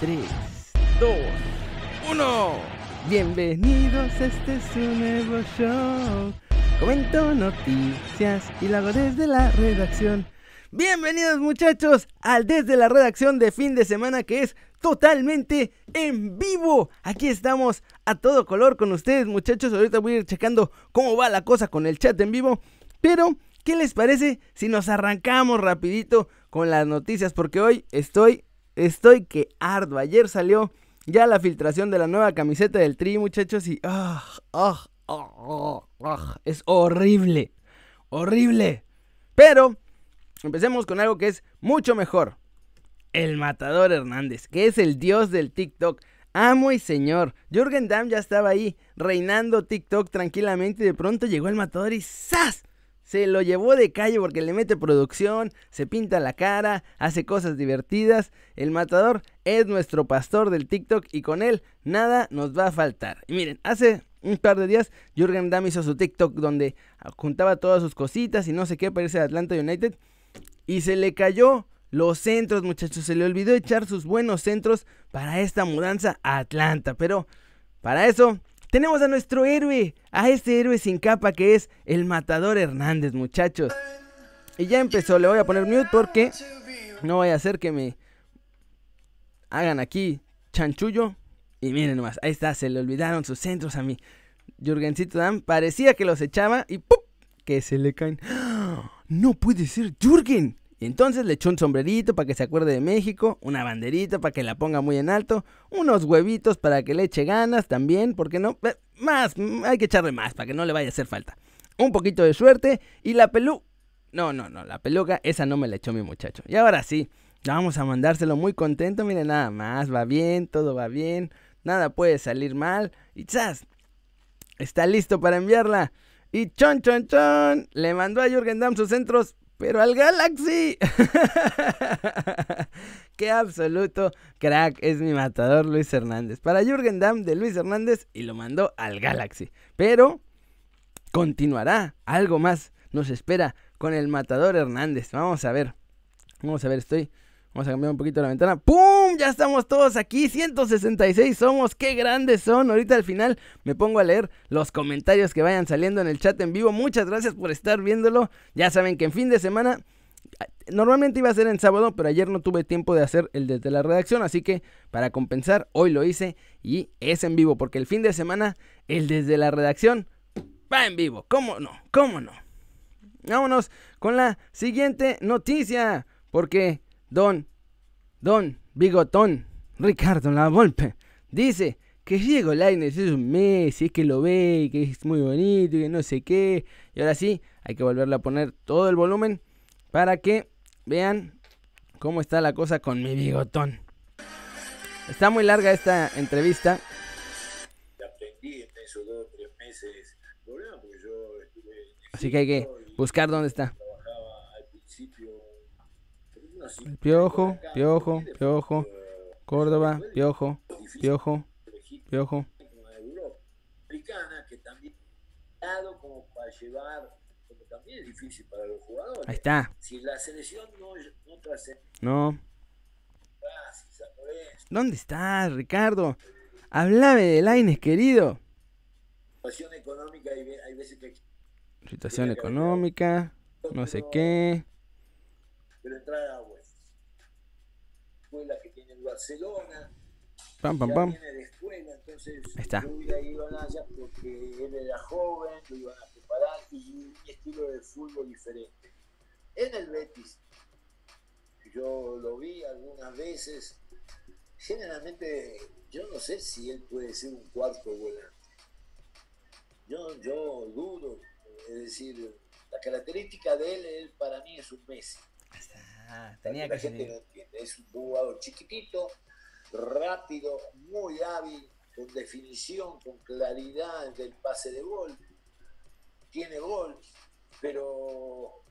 3, 2, 1. Bienvenidos, este es un nuevo show. Comento noticias y lo hago desde la redacción. Bienvenidos muchachos al desde la redacción de fin de semana que es totalmente en vivo. Aquí estamos a todo color con ustedes muchachos. Ahorita voy a ir checando cómo va la cosa con el chat en vivo. Pero, ¿qué les parece si nos arrancamos rapidito con las noticias? Porque hoy estoy, estoy que ardo. Ayer salió ya la filtración de la nueva camiseta del Tri muchachos y... ah, ah, ah, es horrible. Horrible. Pero... Empecemos con algo que es mucho mejor. El Matador Hernández, que es el dios del TikTok. Amo y señor. Jürgen Damm ya estaba ahí, reinando TikTok tranquilamente. Y de pronto llegó el Matador y ¡zas! Se lo llevó de calle porque le mete producción, se pinta la cara, hace cosas divertidas. El Matador es nuestro pastor del TikTok y con él nada nos va a faltar. Y miren, hace un par de días Jürgen Damm hizo su TikTok donde juntaba todas sus cositas y no sé qué, parece Atlanta United. Y se le cayó los centros, muchachos. Se le olvidó echar sus buenos centros para esta mudanza a Atlanta. Pero para eso tenemos a nuestro héroe, a este héroe sin capa que es el Matador Hernández, muchachos. Y ya empezó, le voy a poner mute porque no voy a hacer que me hagan aquí chanchullo. Y miren nomás, ahí está, se le olvidaron sus centros a mí. Jürgencito Damm parecía que los echaba y ¡pum! que se le caen. No puede ser Jürgen. Y entonces le echó un sombrerito para que se acuerde de México, una banderita para que la ponga muy en alto, unos huevitos para que le eche ganas también, ¿por qué no? Eh, Más, mm, hay que echarle más para que no le vaya a hacer falta. Un poquito de suerte y la pelú... No, no, no, la peluca, esa no me la echó mi muchacho. Y ahora sí, vamos a mandárselo muy contento, miren nada más, va bien, todo va bien, nada puede salir mal. Y ¡zas! Está listo para enviarla. Y chon, chon, chon, le mandó a Jürgen Damm sus centros pero al Galaxy. Qué absoluto crack es mi matador Luis Hernández. Para Jürgen Damm de Luis Hernández y lo mandó al Galaxy. Pero continuará. Algo más nos espera con el matador Hernández. Vamos a ver. Vamos a ver, estoy Vamos a cambiar un poquito la ventana. ¡Pum! Ya estamos todos aquí. 166 somos. ¡Qué grandes son! Ahorita al final me pongo a leer los comentarios que vayan saliendo en el chat en vivo. Muchas gracias por estar viéndolo. Ya saben que en fin de semana... Normalmente iba a ser en sábado, pero ayer no tuve tiempo de hacer el desde la redacción, así que para compensar, hoy lo hice y es en vivo, porque el fin de semana, el desde la redacción va en vivo. ¿Cómo no? ¿Cómo no? Vámonos con la siguiente noticia, porque Don, Don Bigotón, Ricardo La Volpe, dice que Diego Lainez es un Messi, es que lo ve, que es muy bonito, y que no sé qué. Y ahora sí, hay que volverle a poner todo el volumen para que vean cómo está la cosa con mi bigotón. Está muy larga esta entrevista. Así que hay que buscar dónde está. El Piojo, Piojo, Piojo, Córdoba, Piojo, Piojo, Piojo. que también como para llevar, como también es difícil para los jugadores. Ahí está. Si la selección no, no. ¿Dónde estás, Ricardo? Háblame de Laines, querido. Situación económica, hay, hay veces que... Situación económica, no sé qué. Pero entrar a agua escuela que tiene el Barcelona. Pam, pam, pam. Viene de escuela, entonces está. yo hubiera ido allá porque él era joven, lo iban a preparar y un estilo de fútbol diferente. En el Betis, yo lo vi algunas veces, generalmente yo no sé si él puede ser un cuarto volante. Yo, yo dudo, es decir, la característica de él, él para mí es un Messi. Tenía la que gente ser. no entiende. Es un jugador chiquitito, rápido, muy hábil, con definición, con claridad del pase de gol. Tiene gol, pero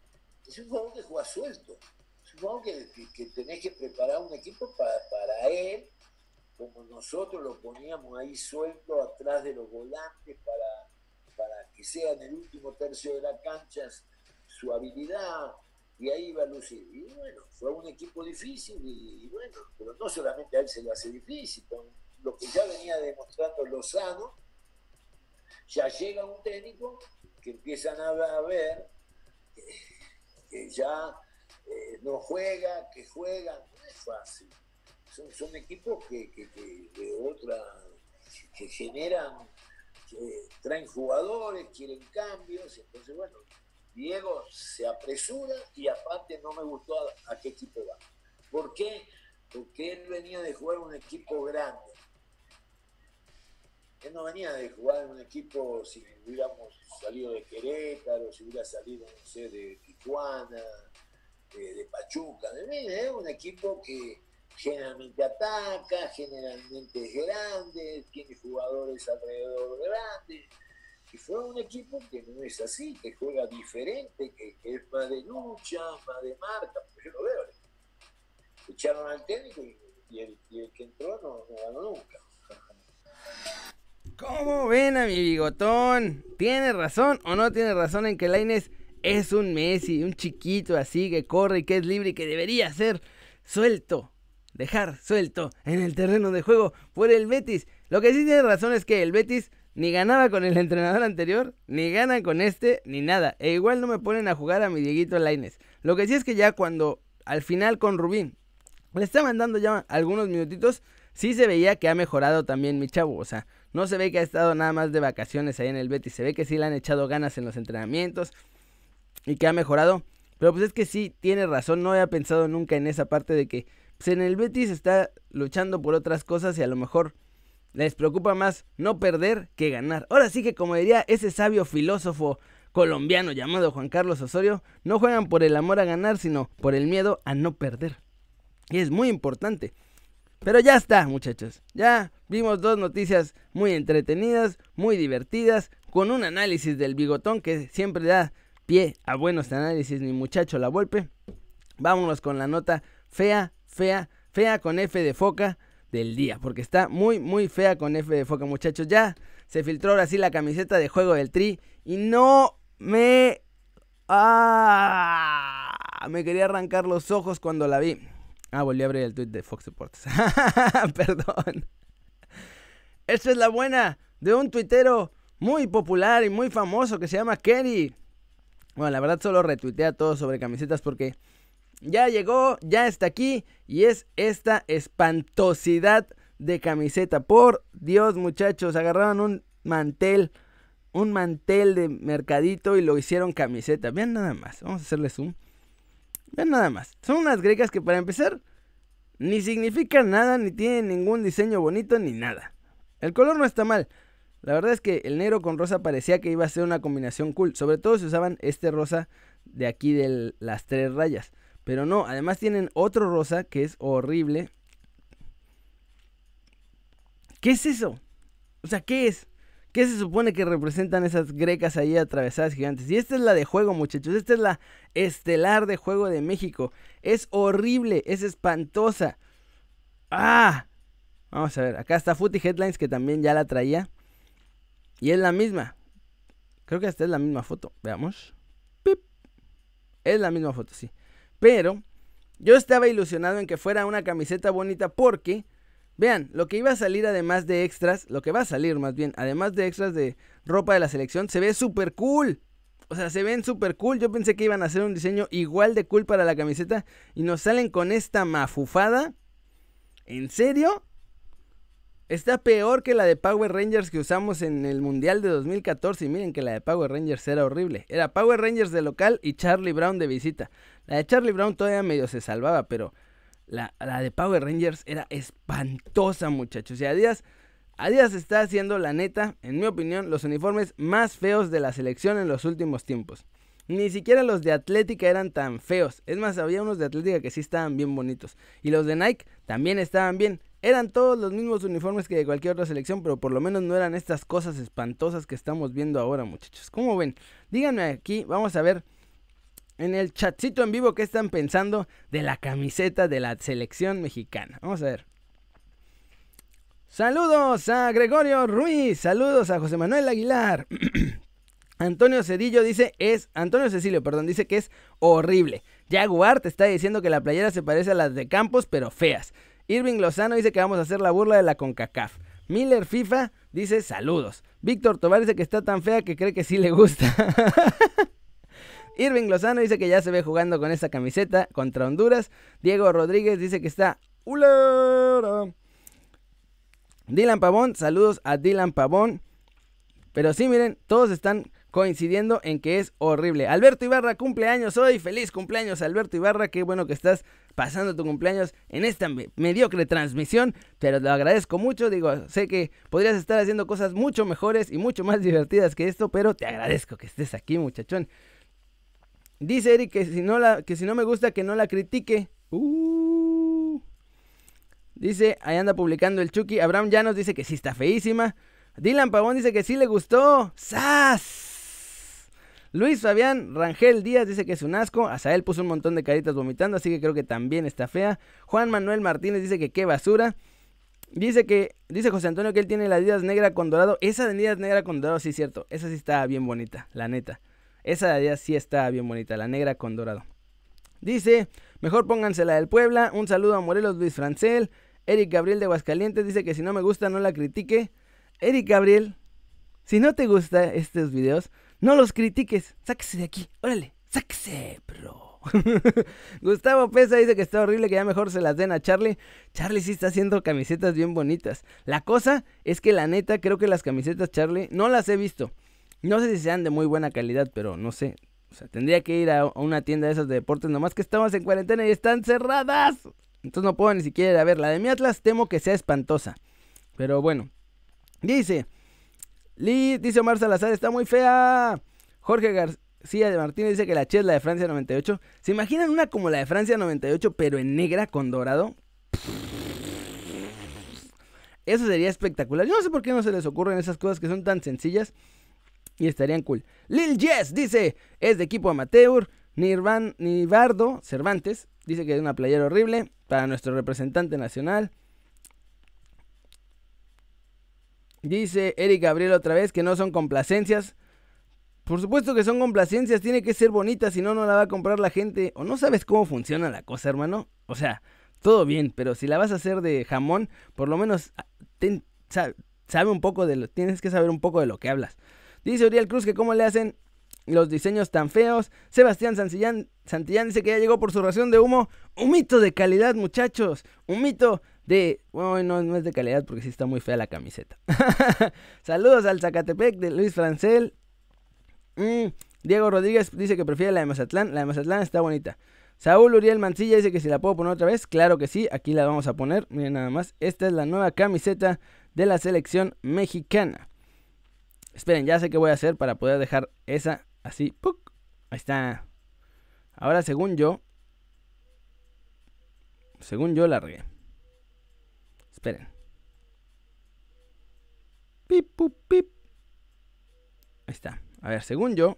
es un jugador que juega suelto. Es un jugador que, que- que tenés que preparar un equipo para, para él, como nosotros lo poníamos ahí suelto atrás de los volantes para, para que sea en el último tercio de la cancha su habilidad, y ahí iba a. Y bueno, fue un equipo difícil y, bueno, pero no solamente a él se lo hace difícil, con lo que ya venía demostrando Lozano, ya llega un técnico que empiezan a ver que, ya eh, no juega, que juega, no es fácil. Son, equipos que, que, de otra, que generan, que traen jugadores, quieren cambios, entonces bueno, Diego se apresura y aparte no me gustó a, qué equipo va. ¿Por qué? Porque él venía de jugar un equipo grande. Él no venía de jugar un equipo, si hubiéramos salido de Querétaro, si hubiera salido, no sé, de Tijuana, de, Pachuca. De es un equipo que generalmente ataca, generalmente es grande, tiene jugadores alrededor grandes y fue un equipo que no es así, que juega diferente, que, es más de lucha, más de marca, porque yo lo veo. Echaron al técnico y, el, que entró no, ganó nunca. ¿Cómo ven a mi bigotón? ¿Tiene razón o no tiene razón en que Laines es un Messi, un chiquito así que corre y que es libre y que debería ser suelto? Dejar suelto en el terreno de juego por el Betis. Lo que sí tiene razón es que el Betis ni ganaba con el entrenador anterior, ni gana con este, ni nada. E igual no me ponen a jugar a mi Dieguito Laines. Lo que sí es que ya cuando al final con Rubín le estaban dando ya algunos minutitos, sí se veía que ha mejorado también mi chavo. O sea, no se ve que ha estado nada más de vacaciones ahí en el Betis. Se ve que sí le han echado ganas en los entrenamientos y que ha mejorado. Pero pues es que sí, tiene razón. No había pensado nunca en esa parte de que pues en el Betis está luchando por otras cosas y a lo mejor les preocupa más no perder que ganar. Ahora sí que como diría ese sabio filósofo colombiano llamado Juan Carlos Osorio, no juegan por el amor a ganar, sino por el miedo a no perder. Y es muy importante. Pero ya está, muchachos. Ya vimos dos noticias muy entretenidas, muy divertidas, con un análisis del bigotón que siempre da pie a buenos análisis, mi muchacho La Volpe. Vámonos con la nota fea, fea, fea con F de foca del día, porque está muy, muy fea con F de foca, muchachos. Ya se filtró ahora sí la camiseta de juego del Tri y no me... Ah, me quería arrancar los ojos cuando la vi. Ah, volví a abrir el tweet de Fox Sports. Perdón. Esta es la buena de un tuitero muy popular y muy famoso que se llama Kenny. Bueno, la verdad solo retuitea todo sobre camisetas porque ya llegó, ya está aquí y es esta espantosidad de camiseta. Por Dios, muchachos, agarraron un mantel, un mantel de mercadito y lo hicieron camiseta. Vean nada más, vamos a hacerle zoom. Vean nada más. Son unas grecas que para empezar ni significan nada, ni tienen ningún diseño bonito, ni nada. El color no está mal. La verdad es que el negro con rosa parecía que iba a ser una combinación cool. Sobre todo si usaban este rosa de aquí de las tres rayas. Pero no, además tienen otro rosa que es horrible. ¿Qué es eso? O sea, ¿qué es? ¿Qué se supone que representan esas grecas ahí atravesadas gigantes? Y esta es la de juego, muchachos. Esta es la estelar de juego de México. Es horrible, es espantosa. ¡Ah! Vamos a ver, acá está Footy Headlines que también ya la traía. Y es la misma. Creo que esta es la misma foto. Veamos. ¡Pip! Es la misma foto, sí. Pero yo estaba ilusionado en que fuera una camiseta bonita porque, vean, lo que iba a salir además de extras, lo que va a salir más bien, además de extras de ropa de la selección, se ve súper cool. O sea, se ven súper cool. Yo pensé que iban a hacer un diseño igual de cool para la camiseta y nos salen con esta mafufada. ¿En serio? Está peor que la de Power Rangers que usamos en el Mundial de 2014. Y miren que la de Power Rangers era horrible. Era Power Rangers de local y Charlie Brown de visita. La de Charlie Brown todavía medio se salvaba, pero la, de Power Rangers era espantosa, muchachos. Y Adidas, Adidas está haciendo, la neta, en mi opinión, los uniformes más feos de la selección en los últimos tiempos. Ni siquiera los de Atlética eran tan feos. Es más, había unos de Atlética que sí estaban bien bonitos. Y los de Nike también estaban bien. Eran todos los mismos uniformes que de cualquier otra selección, pero por lo menos no eran estas cosas espantosas que estamos viendo ahora, muchachos. ¿Cómo ven? Díganme aquí, vamos a ver en el chatcito en vivo qué están pensando de la camiseta de la selección mexicana. Vamos a ver. Saludos a Gregorio Ruiz, saludos a José Manuel Aguilar. Antonio Cedillo dice es Antonio Cecilio, perdón, dice que es horrible. Jaguar te está diciendo que la playera se parece a las de Campos, pero feas. Irving Lozano dice que vamos a hacer la burla de la CONCACAF. Miller FIFA dice saludos. Víctor Tobar dice que está tan fea que cree que sí le gusta. Irving Lozano dice que ya se ve jugando con esa camiseta contra Honduras. Diego Rodríguez dice que está ulera. Dylan Pavón, saludos a Dylan Pavón. Pero sí, miren, todos están coincidiendo en que es horrible. Alberto Ibarra, cumpleaños hoy. Feliz cumpleaños, Alberto Ibarra. Qué bueno que estás pasando tu cumpleaños en esta mediocre transmisión. Pero lo agradezco mucho. Digo, sé que podrías estar haciendo cosas mucho mejores y mucho más divertidas que esto. Pero te agradezco que estés aquí, muchachón. Dice Eric que si no, que si no me gusta, que no la critique. Uh. Dice, ahí anda publicando el Chucky. Abraham Llanos dice que sí está feísima. Dylan Pavón dice que sí le gustó. ¡Sas! Luis Fabián Rangel Díaz dice que es un asco. Azael puso un montón de caritas vomitando, así que creo que también está fea. Juan Manuel Martínez dice que qué basura. Dice que, dice José Antonio que él tiene la Adidas negra con dorado. Esa de Adidas negra con dorado, sí, cierto. Esa sí está bien bonita, la neta. Esa de Adidas sí está bien bonita, la negra con dorado. Dice, mejor pónganse la del Puebla. Un saludo a Morelos Luis Francel. Eric Gabriel de Aguascalientes dice que si no me gusta no la critique. Eric Gabriel, si no te gustan estos videos, no los critiques. Sáquese de aquí. Órale. Sáquese, bro. Gustavo Pesa dice que está horrible, que ya mejor se las den a Charlie. Charlie sí está haciendo camisetas bien bonitas. La cosa es que la neta, creo que las camisetas Charlie no las he visto. No sé si sean de muy buena calidad, pero no sé. O sea, tendría que ir a una tienda de esas de deportes, nomás que estamos en cuarentena y están cerradas. Entonces no puedo ni siquiera ir a ver. La de mi Atlas temo que sea espantosa. Pero bueno. Dice, Lee, dice Omar Salazar, está muy fea. Jorge García de Martínez dice que la Che es la de Francia 98. ¿Se imaginan una como la de Francia 98, pero en negra con dorado? Eso sería espectacular. Yo no sé por qué no se les ocurren esas cosas que son tan sencillas y estarían cool. Lil Jess dice, es de equipo amateur. Nirvan, Nivardo Cervantes dice que es una playera horrible para nuestro representante nacional. Dice Eric Gabriel otra vez que no son complacencias. Por supuesto que son complacencias, tiene que ser bonita, si no, no la va a comprar la gente. O no sabes cómo funciona la cosa, hermano. O sea, todo bien, pero si la vas a hacer de jamón, por lo menos ah, sabe un poco de lo, tienes que saber un poco de lo que hablas. Dice Uriel Cruz que cómo le hacen los diseños tan feos. Sebastián Santillán, Santillán dice que ya llegó por su ración de humo. Un mito de calidad, muchachos. Un mito de... Bueno, no, es de calidad porque sí está muy fea la camiseta. Saludos al Zacatepec de Luis Francel. Mm, Diego Rodríguez dice que prefiere la de Mazatlán. La de Mazatlán está bonita. Saúl Uriel Mancilla dice que si la puedo poner otra vez. Claro que sí, aquí la vamos a poner. Miren nada más. Esta es la nueva camiseta de la selección mexicana. Esperen, ya sé qué voy a hacer para poder dejar esa así. Ahí está. Ahora, según yo. Según yo la regué. Esperen. Pip, pip. Ahí está. A ver, según yo,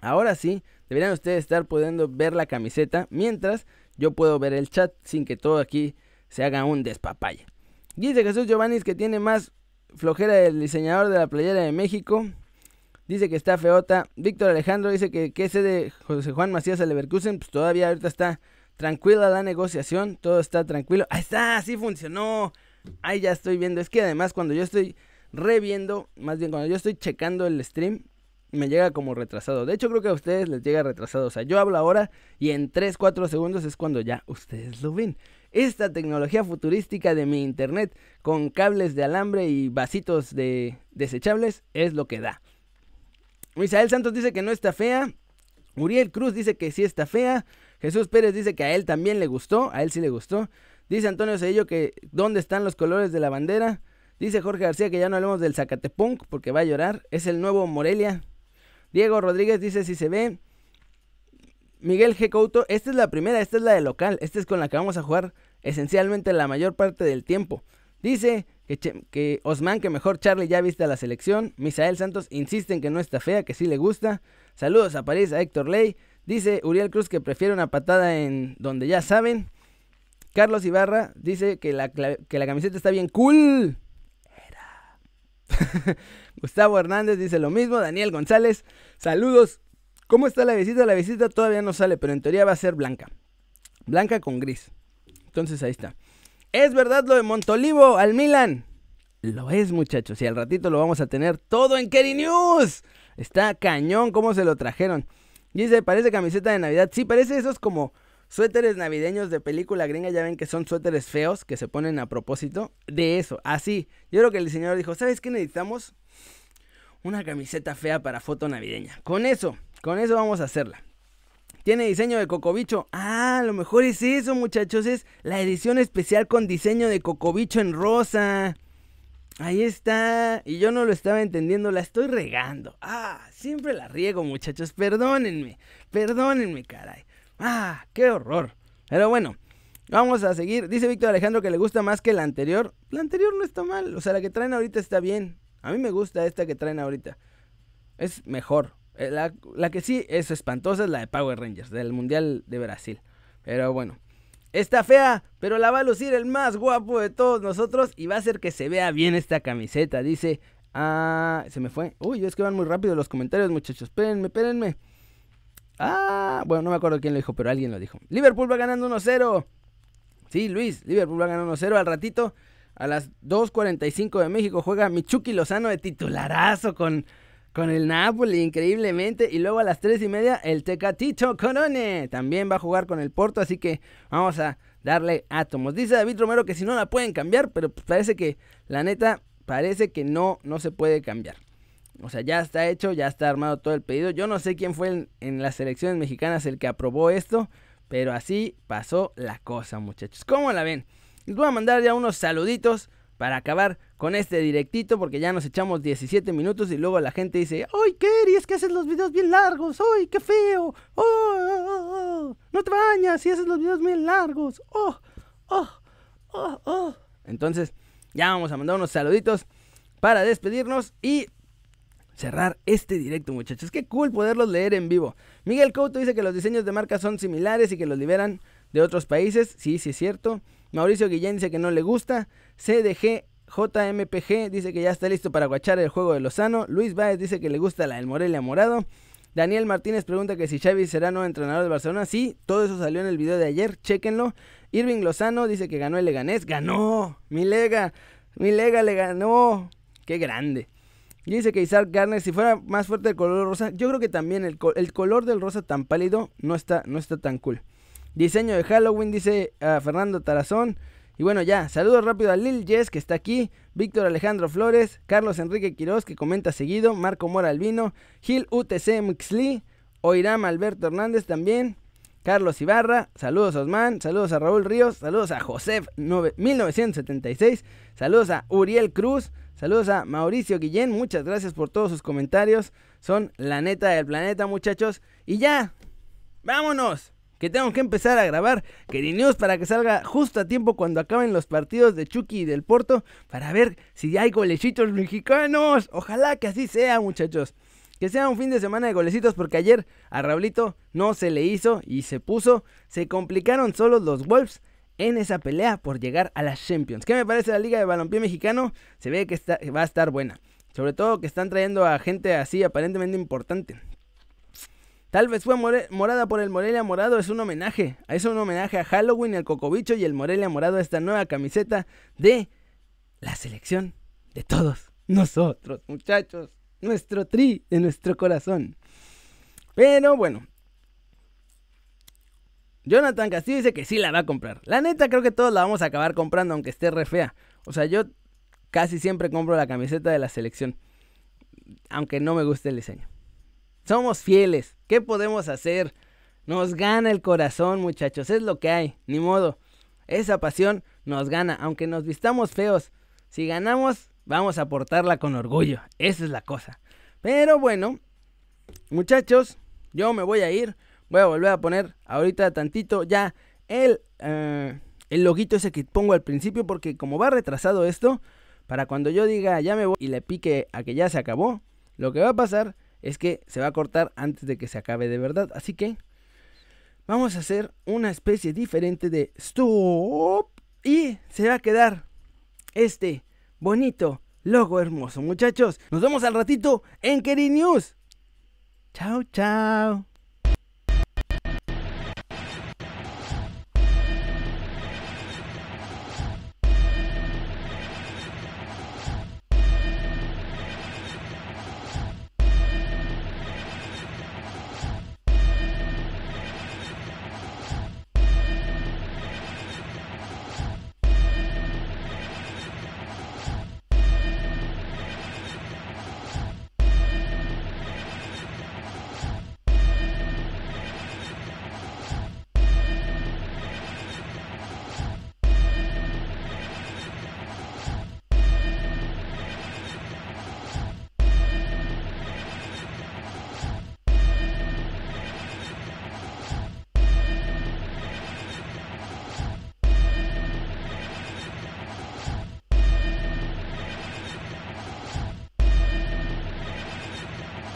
ahora sí, deberían ustedes estar pudiendo ver la camiseta mientras yo puedo ver el chat sin que todo aquí se haga un despapalle. Dice Jesús Giovanni que tiene más flojera del diseñador de la playera de México. Dice que está feota. Víctor Alejandro dice que qué sé de José Juan Macías a Leverkusen. Pues todavía ahorita está Tranquila la negociación, todo está tranquilo. Ahí está, así funcionó. Ahí ya estoy viendo. Es que además cuando yo estoy reviendo, más bien cuando yo estoy checando el stream, me llega como retrasado. De hecho creo que a ustedes les llega retrasado. O sea, yo hablo ahora y en 3, 4 segundos es cuando ya ustedes lo ven. Esta tecnología futurística de mi internet con cables de alambre y vasitos de desechables es lo que da. Misael Santos dice que no está fea. Uriel Cruz dice que sí está fea. Jesús Pérez dice que a él también le gustó, a él sí le gustó. Dice Antonio Cedillo que dónde están los colores de la bandera. Dice Jorge García que ya no hablemos del Zacatepunk porque va a llorar. Es el nuevo Morelia. Diego Rodríguez dice si se ve. Miguel G. Couto, esta es la primera, esta es la de local. Esta es con la que vamos a jugar esencialmente la mayor parte del tiempo. Dice que, que Osman, que mejor Charlie ya viste a la selección. Misael Santos insiste en que no está fea, que sí le gusta. Saludos a París, a Héctor Ley. Dice Uriel Cruz que prefiere una patada en donde ya saben. Carlos Ibarra dice que la, que la camiseta está bien cool. Era. Gustavo Hernández dice lo mismo. Daniel González, saludos. ¿Cómo está la visita? La visita todavía no sale, pero en teoría va a ser blanca. Blanca con gris. Entonces ahí está. ¿Es verdad lo de Montolivo al Milan? Lo es, muchachos. Y al ratito lo vamos a tener todo en Kerry News. Está cañón cómo se lo trajeron. Dice, parece camiseta de Navidad. Sí, parece esos como suéteres navideños de película gringa. Ya ven que son suéteres feos que se ponen a propósito. De eso, así. Yo creo que el diseñador dijo, ¿sabes qué necesitamos? Una camiseta fea para foto navideña. Con eso, con eso vamos a hacerla. Tiene diseño de cocobicho. Ah, lo mejor es eso, muchachos. Es la edición especial con diseño de cocobicho en rosa. Ahí está. Y yo no lo estaba entendiendo. La estoy regando. Ah, siempre la riego, muchachos. Perdónenme. Perdónenme, caray. Ah, qué horror. Pero bueno, vamos a seguir. Dice Víctor Alejandro que le gusta más que la anterior. La anterior no está mal. O sea, la que traen ahorita está bien. A mí me gusta esta que traen ahorita. Es mejor. Eh, la, que sí es espantosa es la de Power Rangers, del Mundial de Brasil. Pero bueno, está fea, pero la va a lucir el más guapo de todos nosotros y va a hacer que se vea bien esta camiseta. Dice, ah, se me fue. Uy, es que van muy rápido los comentarios, muchachos. Espérenme, espérenme. Ah, bueno, no me acuerdo quién lo dijo, pero alguien lo dijo. Liverpool va ganando 1-0. Sí, Luis, Liverpool va ganando 1-0 al ratito. A las 2.45 de México juega Michuki Lozano de titularazo con con el Napoli, increíblemente. Y luego a las 3 y media, el Tecatito Corone también va a jugar con el Porto. Así que vamos a darle átomos. Dice David Romero que si no la pueden cambiar, pero parece que, la neta, parece que no, no se puede cambiar. O sea, ya está hecho, ya está armado todo el pedido. Yo no sé quién fue en, en las elecciones mexicanas el que aprobó esto, pero así pasó la cosa, muchachos. ¿Cómo la ven? Les voy a mandar ya unos saluditos para acabar con este directito porque ya nos echamos 17 minutos y luego la gente dice, ¡ay, Kerry, es que haces los videos bien largos! ¡ay, qué feo! ¡Oh, oh, oh, no te bañas si haces los videos bien largos! ¡Oh, oh, oh, oh! Entonces, ya vamos a mandar unos saluditos para despedirnos y cerrar este directo, muchachos. Qué cool poderlos leer en vivo. Miguel Couto dice que los diseños de marca son similares y que los liberan de otros países. Sí, sí es cierto. Mauricio Guillén dice que no le gusta. CDG JMPG dice que ya está listo para guachar el juego de Lozano. Luis Báez dice que le gusta la del Morelia Morado. Daniel Martínez pregunta que si Xavi será nuevo entrenador de Barcelona. Sí, todo eso salió en el video de ayer, chequenlo. Irving Lozano dice que ganó el Leganés. ¡Ganó! ¡Mi Lega! ¡Mi Lega le ganó! ¡Qué grande! dice que Isaac Garner, si fuera más fuerte el color rosa, yo creo que también el, el color del rosa tan pálido no está, no está tan cool. Diseño de Halloween, dice a Fernando Tarazón. Y bueno, ya, saludos rápido a Lil Jess que está aquí, Víctor Alejandro Flores, Carlos Enrique Quiroz que comenta seguido, Marco Mora Albino, Gil UTC Mixli, Oiram Alberto Hernández también, Carlos Ibarra, saludos a Osman, saludos a Raúl Ríos, saludos a Josef 1976, saludos a Uriel Cruz, saludos a Mauricio Guillén, muchas gracias por todos sus comentarios, son la neta del planeta muchachos, y ya, vámonos que tengo que empezar a grabar News para que salga justo a tiempo cuando acaben los partidos de Chucky y del Porto para ver si hay golecitos mexicanos. Ojalá que así sea, muchachos. Que sea un fin de semana de golecitos porque ayer a Raulito no se le hizo y se puso. Se complicaron solo los Wolves en esa pelea por llegar a las Champions. ¿Qué me parece la Liga de Balompié Mexicano? Se ve que va a estar buena. Sobre todo que están trayendo a gente así aparentemente importante. Tal vez fue morada por el Morelia Morado, es un homenaje. Es un homenaje a Halloween, el Cocobicho y el Morelia Morado, esta nueva camiseta de la selección de todos nosotros, muchachos. Nuestro tri de nuestro corazón. Pero bueno. Jonathan Castillo dice que sí la va a comprar. La neta creo que todos la vamos a acabar comprando aunque esté re fea. O sea, yo casi siempre compro la camiseta de la selección. Aunque no me guste el diseño. Somos fieles. ¿Qué podemos hacer? Nos gana el corazón, muchachos. Es lo que hay. Ni modo. Esa pasión nos gana. Aunque nos vistamos feos. Si ganamos, vamos a portarla con orgullo. Esa es la cosa. Pero bueno, muchachos, yo me voy a ir. Voy a volver a poner ahorita tantito ya el, eh, el loguito ese que pongo al principio. Porque como va retrasado esto, para cuando yo diga ya me voy y le pique a que ya se acabó, lo que va a pasar es que se va a cortar antes de que se acabe de verdad. Así que vamos a hacer una especie diferente de stop y se va a quedar este bonito logo hermoso, muchachos. Nos vemos al ratito en Keri News. Chao, chao.